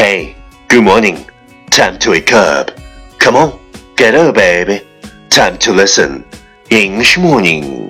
Hey, good morning. Time to wake up. Come on, get up, baby. Time to listen. English morning.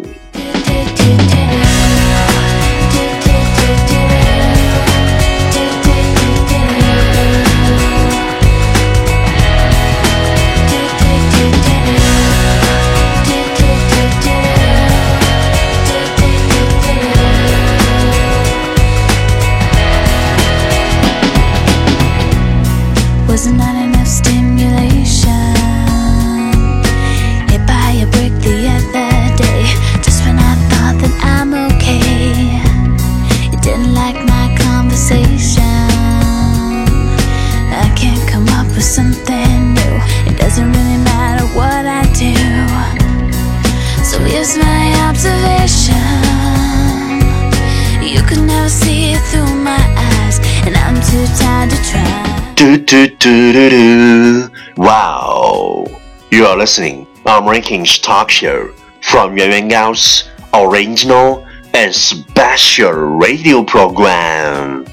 You could never see it through my eyes, and I'm too tired to try. Do do do do do. Wow. You are listening our rankings talk show from Yuan Yuan Gao's original and special radio program.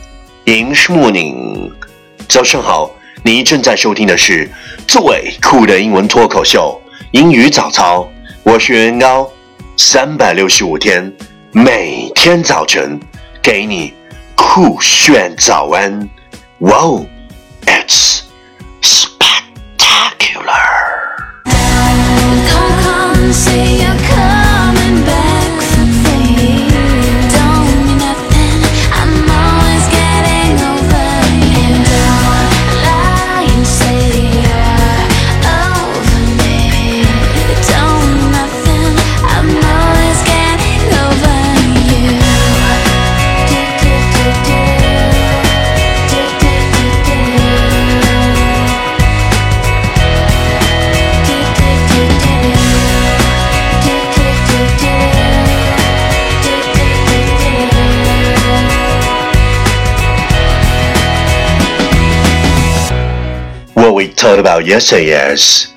English morning. 早上好，你正在收听的是最酷的英文脱口秀——英语早操。我是袁高，三百六十五天，每天早晨 给你酷炫早安。哇哦！It's spectacular. we talked about yesterday is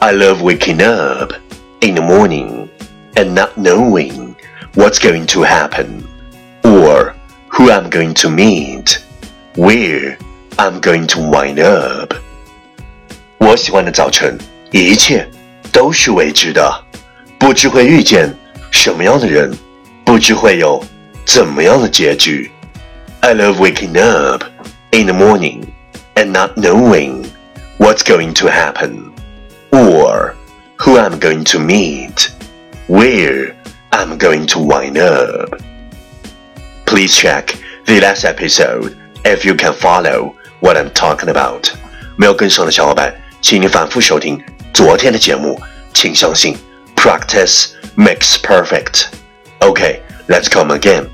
I love waking up in the morning and not knowing what's going to happen or who I'm going to meet, where I'm going to wind up. 我喜欢的早晨，一切都是未知的，不知会遇见什么样的人，不知会有怎么样的结局。I love waking up in the morning and not knowing what's going to happen or who I'm going to meet, where I'm going to wind up. Please check the last episode if you can follow what I'm talking about. 没有跟上的小伙伴，请你反复收听昨天的节目。请相信，practice makes perfect. Okay, let's come again.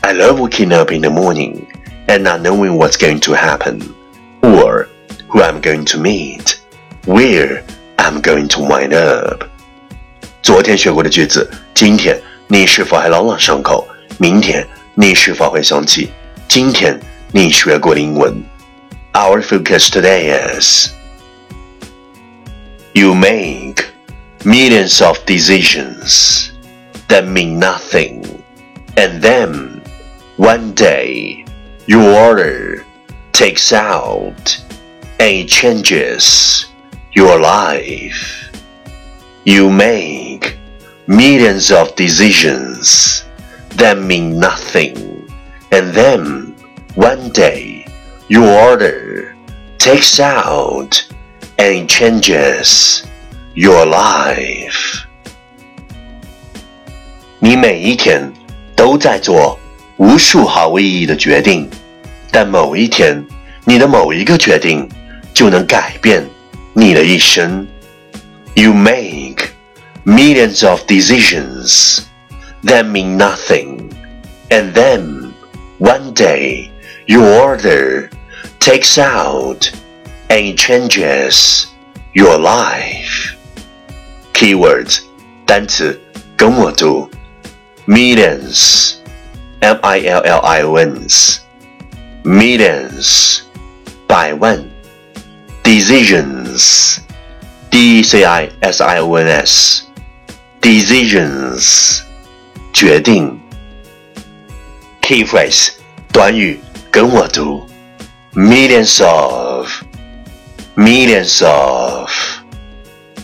I love waking up in the morning and not knowing what's going to happen, or who I'm going to meet, where I'm going to wind up. 昨天学过的句子，今天你是否还朗朗上口？明天你是否会想起今天你学过的英文？Our focus today is you make millions of decisions that mean nothing, and then one day your order takes out and it changes your life. You make millions of decisions that mean nothing, and then one day your order takes out and it changes your life. 你每一天都在做无数毫无意义的决定，但某一天，你的某一个决定 就能改变你的一生。You make millions of decisions that mean nothing, and then one day your order takes out and it changes your life. Keywords 单词跟我读，millions, m i l l i o n s, millions 百万 ，decisions, d e c i s i o n s, decisions 决定。Key phrase 短语跟我读 millions of, millions of，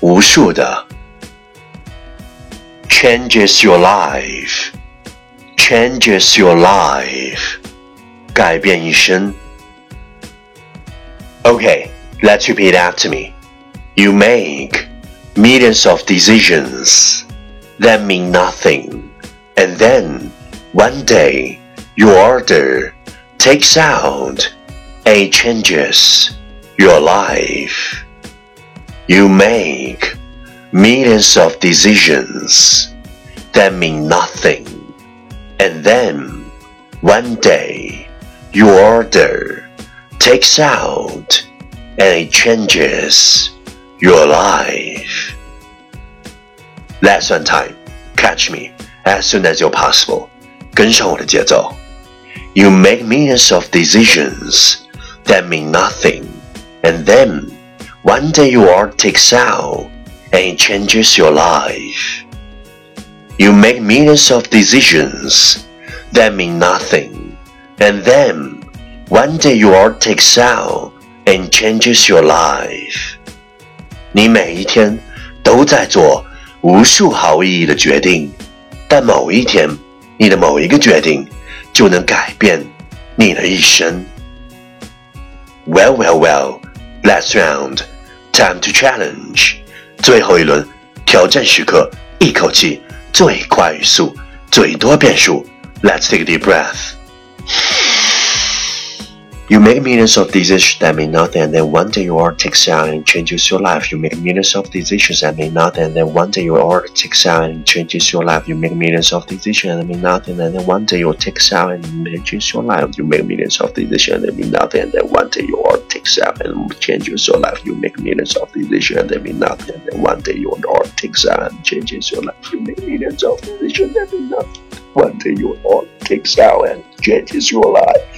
无数的。changes your life, changes your life，改变一生。Okay, let's repeat after me. You make millions of decisions that mean nothing, and then one day your order takes out and changes your life. You make millions of decisions that mean nothing, and then one day your order takes out and it changes your life. Lesson time. Catch me as soon as you're possible. 跟上我的节奏。You make millions of decisions that mean nothing, and then one day your art takes out and it changes your life. You make millions of decisions that mean nothing, and then one day your art takes out and changes your life. 你每一天都在做无数毫无意义的决定，但某一天，你的某一个决定就能改变你的一生。Well, well, well. Last round, time to challenge. 最后一轮挑战时刻，一口气最快语速，最多变数。Let's take a deep breath. You make millions of decisions that mean nothing, and then one day your art takes out and changes your life. You make millions of decisions that mean nothing, and then one day your art takes out and changes your life. You make millions of decisions that mean nothing, and then one day your takes out and changes your life. You make millions of decisions that mean nothing, and then one day your art takes out and changes your life. You make millions of decisions that mean nothing, and then one day your art takes out and changes your life. You make millions of decisions that mean nothing. One day your art takes out and changes your life.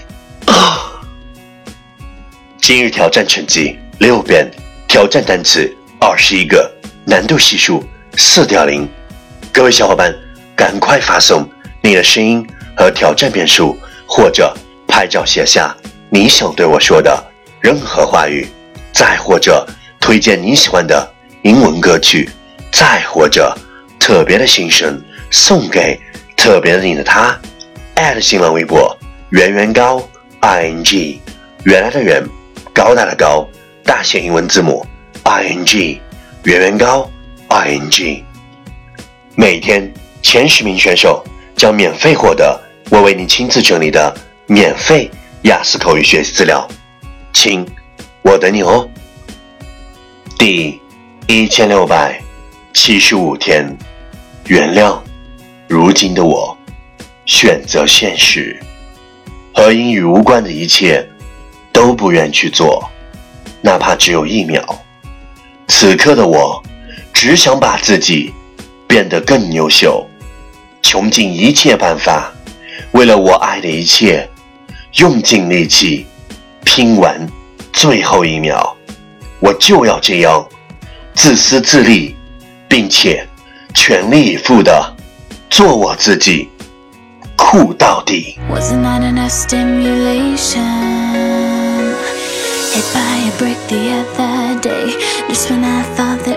今日挑战成绩六遍，挑战单词二十一个，难度系数四点零。各位小伙伴，赶快发送你的声音和挑战遍数，或者拍照写下你想对我说的任何话语，再或者推荐你喜欢的英文歌曲，再或者特别的心声送给特别的你的他。新浪微博圆圆高 i n g 原来的圆。高大的高，大写英文字母 I N G，圆圆高 I N G。每天前十名选手将免费获得我为你亲自整理的免费雅思口语学习资料，亲，我等你哦。第一千六百七十五天，原谅，如今的我，选择现实，和英语无关的一切。都不愿去做，哪怕只有一秒。此刻的我，只想把自己变得更优秀，穷尽一切办法，为了我爱的一切，用尽力气，拼完最后一秒。我就要这样，自私自利，并且全力以赴的做我自己，酷到底。Hit by a brick the other day Just when I thought that